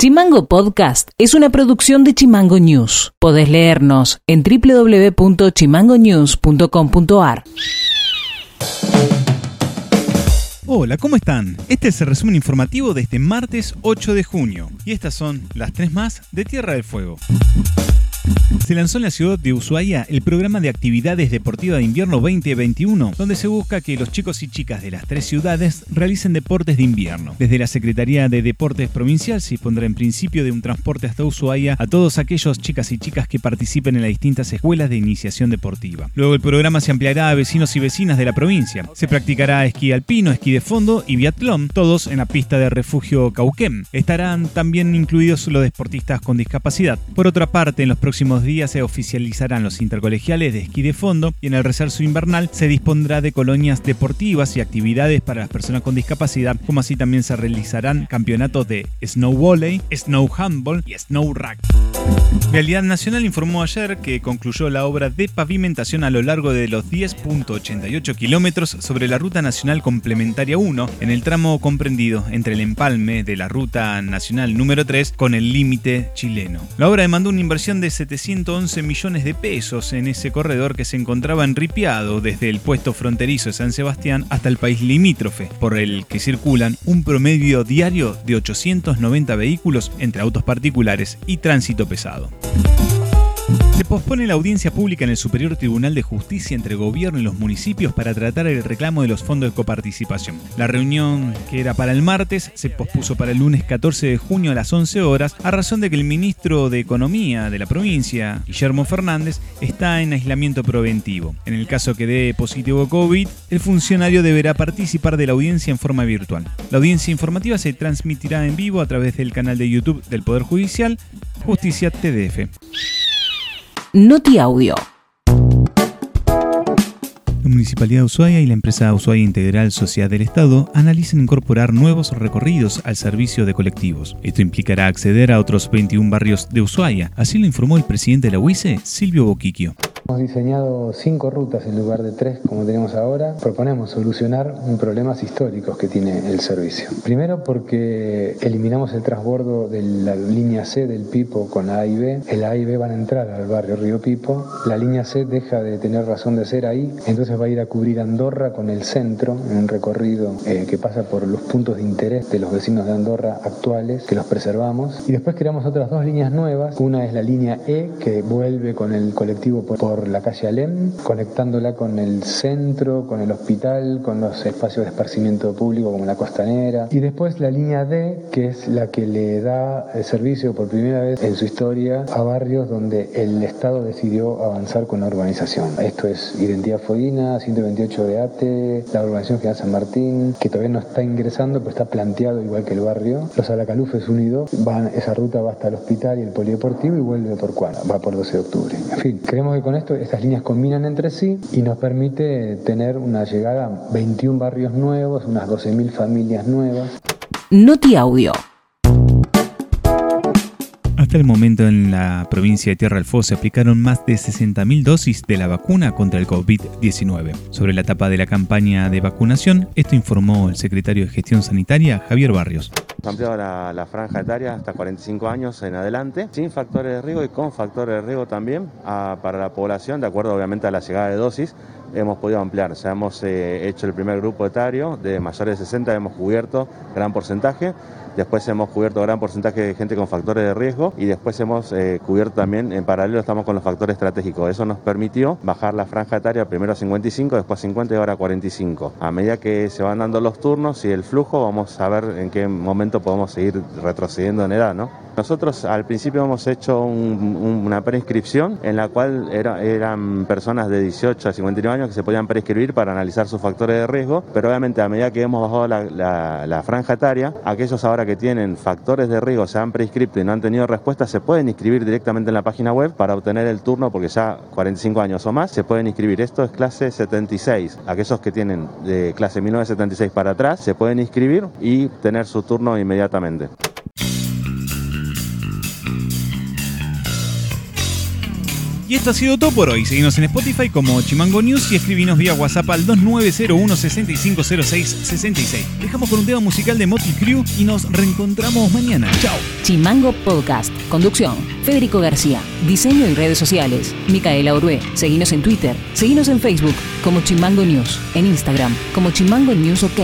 Chimango Podcast es una producción de Chimango News. Podés leernos en www.chimangonews.com.ar. Hola, ¿cómo están? Este es el resumen informativo de este martes 8 de junio y estas son las tres más de Tierra del Fuego. Se lanzó en la ciudad de Ushuaia el programa de actividades deportivas de invierno 2021, donde se busca que los chicos y chicas de las tres ciudades realicen deportes de invierno. Desde la Secretaría de Deportes Provincial se pondrá en principio de un transporte hasta Ushuaia a todos aquellos chicas y chicas que participen en las distintas escuelas de iniciación deportiva. Luego el programa se ampliará a vecinos y vecinas de la provincia. Se practicará esquí alpino, esquí de fondo y biatlón, todos en la pista de refugio Cauquem. Estarán también incluidos los deportistas con discapacidad. Por otra parte, en los días se oficializarán los intercolegiales de esquí de fondo y en el recerso invernal se dispondrá de colonias deportivas y actividades para las personas con discapacidad, como así también se realizarán campeonatos de snow volley, snow handball y snow rack. Realidad Nacional informó ayer que concluyó la obra de pavimentación a lo largo de los 10.88 kilómetros sobre la Ruta Nacional Complementaria 1 en el tramo comprendido entre el empalme de la Ruta Nacional número 3 con el límite chileno. La obra demandó una inversión de 711 millones de pesos en ese corredor que se encontraba enripiado desde el puesto fronterizo de San Sebastián hasta el país limítrofe, por el que circulan un promedio diario de 890 vehículos entre autos particulares y tránsito pesado. Se pospone la audiencia pública en el Superior Tribunal de Justicia entre gobierno y los municipios para tratar el reclamo de los fondos de coparticipación. La reunión, que era para el martes, se pospuso para el lunes 14 de junio a las 11 horas a razón de que el ministro de Economía de la provincia, Guillermo Fernández, está en aislamiento preventivo. En el caso que dé positivo COVID, el funcionario deberá participar de la audiencia en forma virtual. La audiencia informativa se transmitirá en vivo a través del canal de YouTube del Poder Judicial, Justicia TDF. Noti Audio. Municipalidad de Ushuaia y la empresa Ushuaia Integral Sociedad del Estado analizan incorporar nuevos recorridos al servicio de colectivos. Esto implicará acceder a otros 21 barrios de Ushuaia, así lo informó el presidente de la UICE, Silvio Boquiquio. Hemos diseñado cinco rutas en lugar de tres como tenemos ahora. Proponemos solucionar problemas históricos que tiene el servicio. Primero porque eliminamos el transbordo de la línea C del Pipo con la A y B. El A y B van a entrar al barrio Río Pipo. La línea C deja de tener razón de ser ahí, entonces va a ir a cubrir Andorra con el centro en un recorrido eh, que pasa por los puntos de interés de los vecinos de Andorra actuales, que los preservamos. Y después creamos otras dos líneas nuevas. Una es la línea E que vuelve con el colectivo por, por la calle Alem, conectándola con el centro, con el hospital, con los espacios de esparcimiento público como la costanera. Y después la línea D, que es la que le da el servicio por primera vez en su historia a barrios donde el Estado decidió avanzar con la urbanización. Esto es Identidad Fodina, 128 de ATE, la urbanización General San Martín, que todavía no está ingresando, pero está planteado igual que el barrio. Los Alacalufes unidos, van, esa ruta va hasta el hospital y el polideportivo y vuelve por cuándo, va por 12 de octubre. En fin, creemos que con esto estas líneas combinan entre sí y nos permite tener una llegada a 21 barrios nuevos, unas 12.000 familias nuevas. Noti Audio. Hasta el momento en la provincia de Tierra del Fuego se aplicaron más de 60.000 dosis de la vacuna contra el COVID-19. Sobre la etapa de la campaña de vacunación, esto informó el secretario de Gestión Sanitaria, Javier Barrios. Ampliado la, franja etaria hasta 45 años en adelante, sin factores de riesgo y con factores de riesgo también a, para la población, de acuerdo obviamente a la llegada de dosis. Hemos podido ampliar, ya hemos eh, hecho el primer grupo etario de mayores de 60, hemos cubierto gran porcentaje. Después hemos cubierto gran porcentaje de gente con factores de riesgo y después hemos eh, cubierto también, en paralelo estamos con los factores estratégicos. Eso nos permitió bajar la franja etaria primero a 55, después a 50 y ahora a 45. A medida que se van dando los turnos y el flujo, vamos a ver en qué momento podemos seguir retrocediendo en edad, ¿no? Nosotros al principio hemos hecho un, un, una preinscripción en la cual era, eran personas de 18 a 59 años que se podían prescribir para analizar sus factores de riesgo, pero obviamente a medida que hemos bajado la, la, la franja etaria, aquellos ahora que tienen factores de riesgo, se han prescripto y no han tenido respuesta, se pueden inscribir directamente en la página web para obtener el turno, porque ya 45 años o más se pueden inscribir. Esto es clase 76. Aquellos que tienen de clase 1976 para atrás se pueden inscribir y tener su turno inmediatamente. Y esto ha sido todo por hoy. Seguimos en Spotify como Chimango News y escribinos vía WhatsApp al 2901 6506 66. Dejamos con un tema musical de Motley Crue y nos reencontramos mañana. Chao. Chimango Podcast. Conducción. Federico García. Diseño y redes sociales. Micaela Orué. Seguinos en Twitter. Seguinos en Facebook como Chimango News. En Instagram como Chimango News OK.